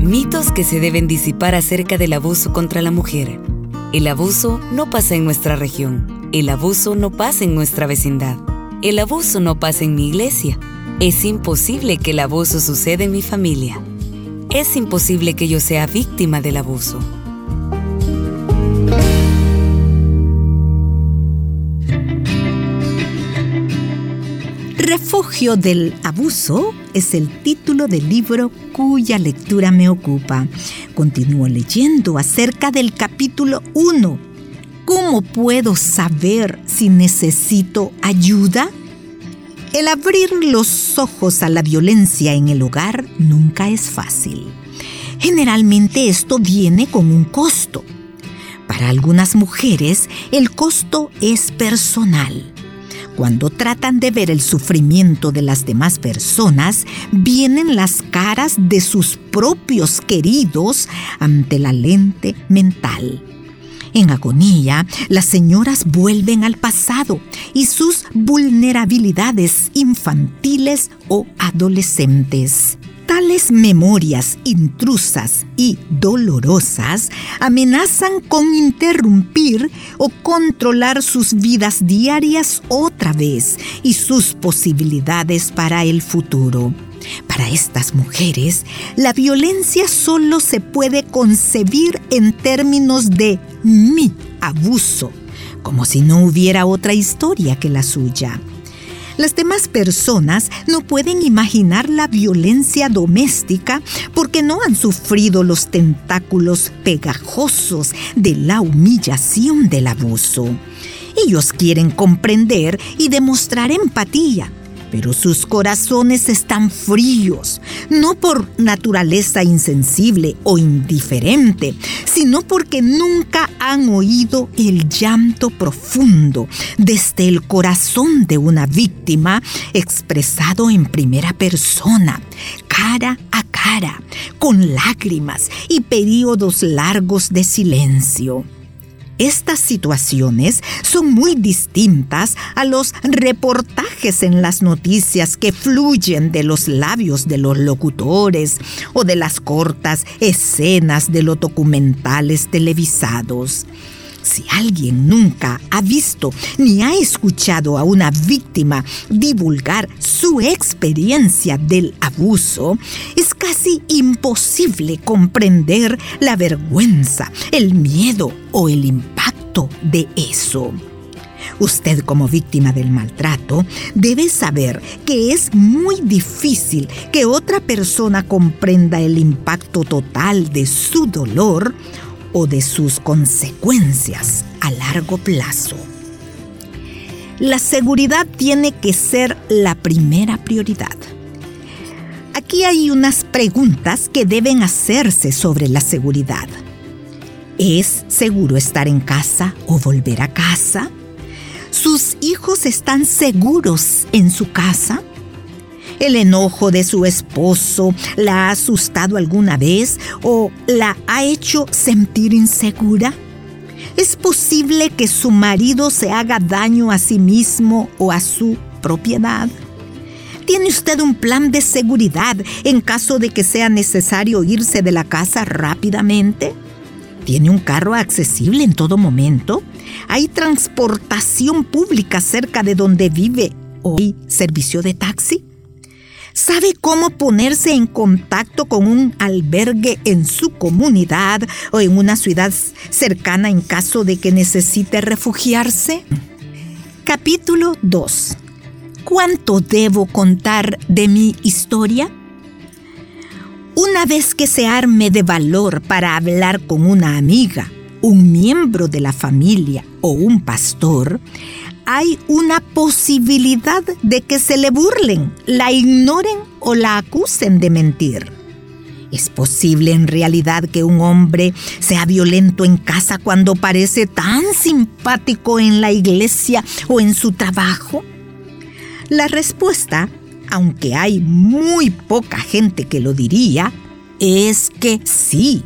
Mitos que se deben disipar acerca del abuso contra la mujer. El abuso no pasa en nuestra región. El abuso no pasa en nuestra vecindad. El abuso no pasa en mi iglesia. Es imposible que el abuso suceda en mi familia. Es imposible que yo sea víctima del abuso. Refugio del Abuso es el título del libro cuya lectura me ocupa. Continúo leyendo acerca del capítulo 1. ¿Cómo puedo saber si necesito ayuda? El abrir los ojos a la violencia en el hogar nunca es fácil. Generalmente esto viene con un costo. Para algunas mujeres el costo es personal cuando tratan de ver el sufrimiento de las demás personas, vienen las caras de sus propios queridos ante la lente mental. En agonía, las señoras vuelven al pasado y sus vulnerabilidades infantiles o adolescentes. Tales memorias intrusas y dolorosas amenazan con interrumpir o controlar sus vidas diarias otra vez y sus posibilidades para el futuro. Para estas mujeres, la violencia solo se puede concebir en términos de mi abuso, como si no hubiera otra historia que la suya. Las demás personas no pueden imaginar la violencia doméstica porque no han sufrido los tentáculos pegajosos de la humillación del abuso. Ellos quieren comprender y demostrar empatía, pero sus corazones están fríos, no por naturaleza insensible o indiferente, sino porque nunca han oído el llanto profundo desde el corazón de una víctima expresado en primera persona, cara a cara, con lágrimas y periodos largos de silencio. Estas situaciones son muy distintas a los reportajes en las noticias que fluyen de los labios de los locutores o de las cortas escenas de los documentales televisados. Si alguien nunca ha visto ni ha escuchado a una víctima divulgar su experiencia del abuso, es casi imposible comprender la vergüenza, el miedo o el impacto de eso. Usted como víctima del maltrato debe saber que es muy difícil que otra persona comprenda el impacto total de su dolor o de sus consecuencias a largo plazo. La seguridad tiene que ser la primera prioridad. Aquí hay unas preguntas que deben hacerse sobre la seguridad. ¿Es seguro estar en casa o volver a casa? ¿Sus hijos están seguros en su casa? ¿El enojo de su esposo la ha asustado alguna vez o la ha hecho sentir insegura? ¿Es posible que su marido se haga daño a sí mismo o a su propiedad? ¿Tiene usted un plan de seguridad en caso de que sea necesario irse de la casa rápidamente? ¿Tiene un carro accesible en todo momento? ¿Hay transportación pública cerca de donde vive o hay servicio de taxi? ¿Sabe cómo ponerse en contacto con un albergue en su comunidad o en una ciudad cercana en caso de que necesite refugiarse? Capítulo 2. ¿Cuánto debo contar de mi historia? Una vez que se arme de valor para hablar con una amiga, un miembro de la familia o un pastor, hay una posibilidad de que se le burlen, la ignoren o la acusen de mentir. ¿Es posible en realidad que un hombre sea violento en casa cuando parece tan simpático en la iglesia o en su trabajo? La respuesta, aunque hay muy poca gente que lo diría, es que sí.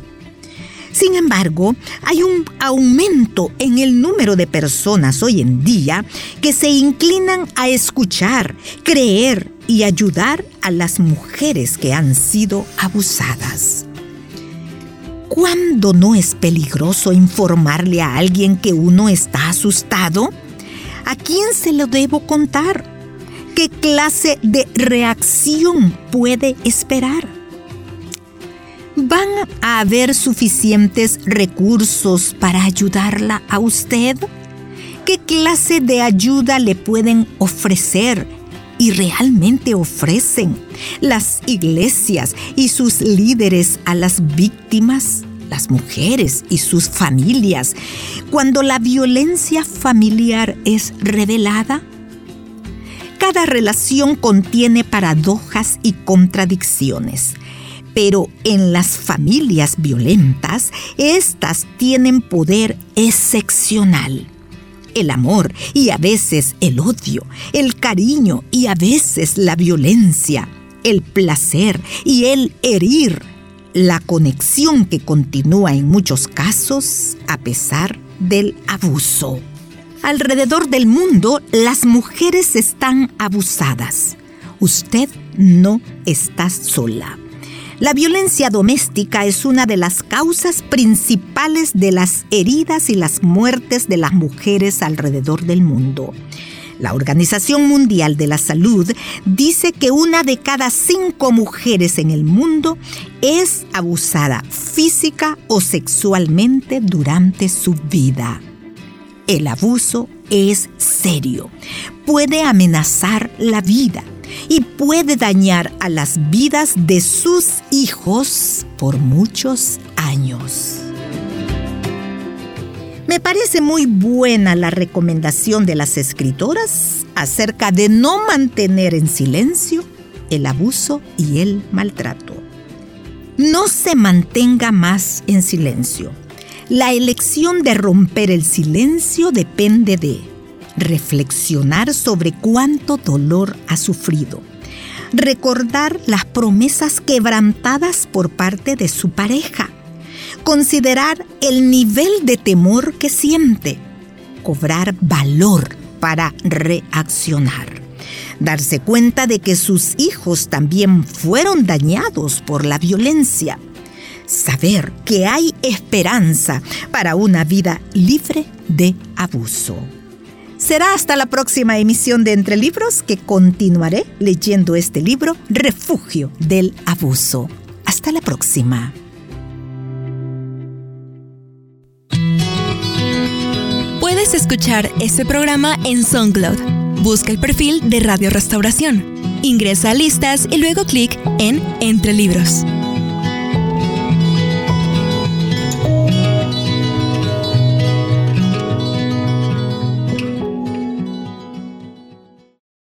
Sin embargo, hay un aumento en el número de personas hoy en día que se inclinan a escuchar, creer y ayudar a las mujeres que han sido abusadas. ¿Cuándo no es peligroso informarle a alguien que uno está asustado? ¿A quién se lo debo contar? ¿Qué clase de reacción puede esperar? ¿Van a haber suficientes recursos para ayudarla a usted? ¿Qué clase de ayuda le pueden ofrecer y realmente ofrecen las iglesias y sus líderes a las víctimas? las mujeres y sus familias cuando la violencia familiar es revelada? Cada relación contiene paradojas y contradicciones, pero en las familias violentas, estas tienen poder excepcional. El amor y a veces el odio, el cariño y a veces la violencia, el placer y el herir, la conexión que continúa en muchos casos a pesar del abuso. Alrededor del mundo, las mujeres están abusadas. Usted no está sola. La violencia doméstica es una de las causas principales de las heridas y las muertes de las mujeres alrededor del mundo. La Organización Mundial de la Salud dice que una de cada cinco mujeres en el mundo es abusada física o sexualmente durante su vida. El abuso es serio, puede amenazar la vida y puede dañar a las vidas de sus hijos por muchos años. Me parece muy buena la recomendación de las escritoras acerca de no mantener en silencio el abuso y el maltrato. No se mantenga más en silencio. La elección de romper el silencio depende de reflexionar sobre cuánto dolor ha sufrido, recordar las promesas quebrantadas por parte de su pareja, considerar el nivel de temor que siente, cobrar valor para reaccionar, darse cuenta de que sus hijos también fueron dañados por la violencia, saber que hay esperanza para una vida libre de abuso. Será hasta la próxima emisión de Entre Libros que continuaré leyendo este libro, Refugio del Abuso. Hasta la próxima. Puedes escuchar este programa en SoundCloud. Busca el perfil de Radio Restauración. Ingresa a listas y luego clic en Entre Libros.